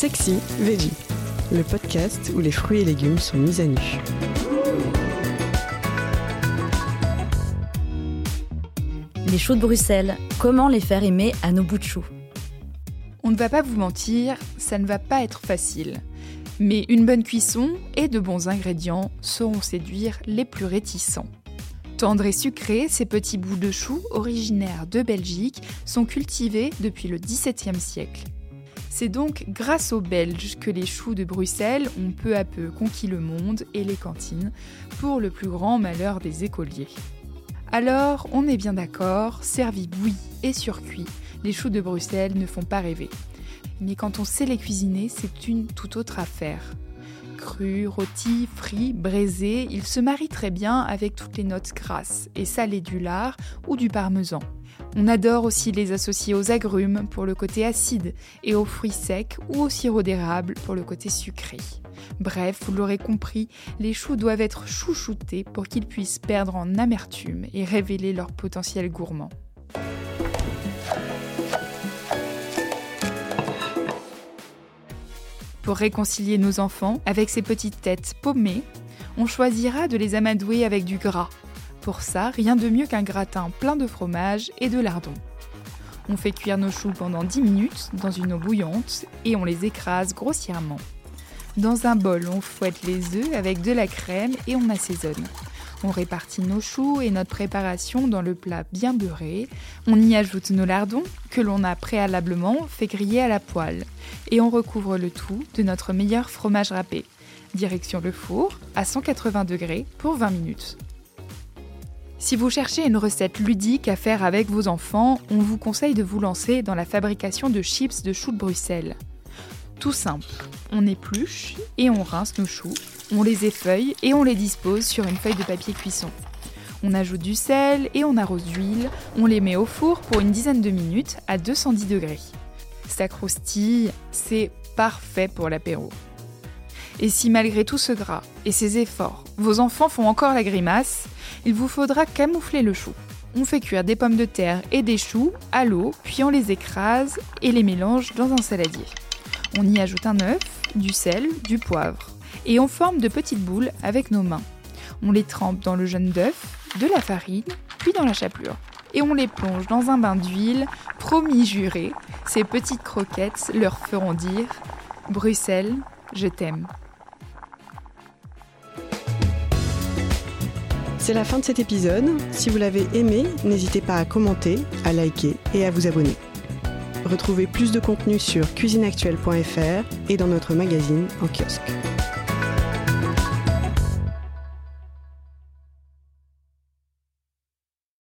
Sexy Veggie, le podcast où les fruits et légumes sont mis à nu. Les choux de Bruxelles, comment les faire aimer à nos bouts de choux? On ne va pas vous mentir, ça ne va pas être facile. Mais une bonne cuisson et de bons ingrédients sauront séduire les plus réticents. Tendres et sucrés, ces petits bouts de choux originaires de Belgique sont cultivés depuis le XVIIe siècle. C'est donc grâce aux Belges que les choux de Bruxelles ont peu à peu conquis le monde et les cantines, pour le plus grand malheur des écoliers. Alors, on est bien d'accord, servis bouillis et surcuits, les choux de Bruxelles ne font pas rêver. Mais quand on sait les cuisiner, c'est une toute autre affaire. Crus, rôtis, frits, braisés, ils se marient très bien avec toutes les notes grasses et salées du lard ou du parmesan. On adore aussi les associer aux agrumes pour le côté acide et aux fruits secs ou au sirop d'érable pour le côté sucré. Bref, vous l'aurez compris, les choux doivent être chouchoutés pour qu'ils puissent perdre en amertume et révéler leur potentiel gourmand. Pour réconcilier nos enfants avec ces petites têtes paumées, on choisira de les amadouer avec du gras. Pour ça, rien de mieux qu'un gratin plein de fromage et de lardons. On fait cuire nos choux pendant 10 minutes dans une eau bouillante et on les écrase grossièrement. Dans un bol, on fouette les œufs avec de la crème et on assaisonne. On répartit nos choux et notre préparation dans le plat bien beurré. On y ajoute nos lardons que l'on a préalablement fait griller à la poêle. Et on recouvre le tout de notre meilleur fromage râpé. Direction le four à 180 degrés pour 20 minutes. Si vous cherchez une recette ludique à faire avec vos enfants, on vous conseille de vous lancer dans la fabrication de chips de choux de Bruxelles. Tout simple, on épluche et on rince nos choux, on les effeuille et on les dispose sur une feuille de papier cuisson. On ajoute du sel et on arrose d'huile, on les met au four pour une dizaine de minutes à 210 degrés. Ça croustille, c'est parfait pour l'apéro. Et si malgré tout ce gras et ces efforts, vos enfants font encore la grimace, il vous faudra camoufler le chou. On fait cuire des pommes de terre et des choux à l'eau, puis on les écrase et les mélange dans un saladier. On y ajoute un œuf, du sel, du poivre, et on forme de petites boules avec nos mains. On les trempe dans le jaune d'œuf, de la farine, puis dans la chapelure. Et on les plonge dans un bain d'huile, promis juré, ces petites croquettes leur feront dire Bruxelles, je t'aime. C'est la fin de cet épisode. Si vous l'avez aimé, n'hésitez pas à commenter, à liker et à vous abonner. Retrouvez plus de contenu sur cuisineactuelle.fr et dans notre magazine en kiosque.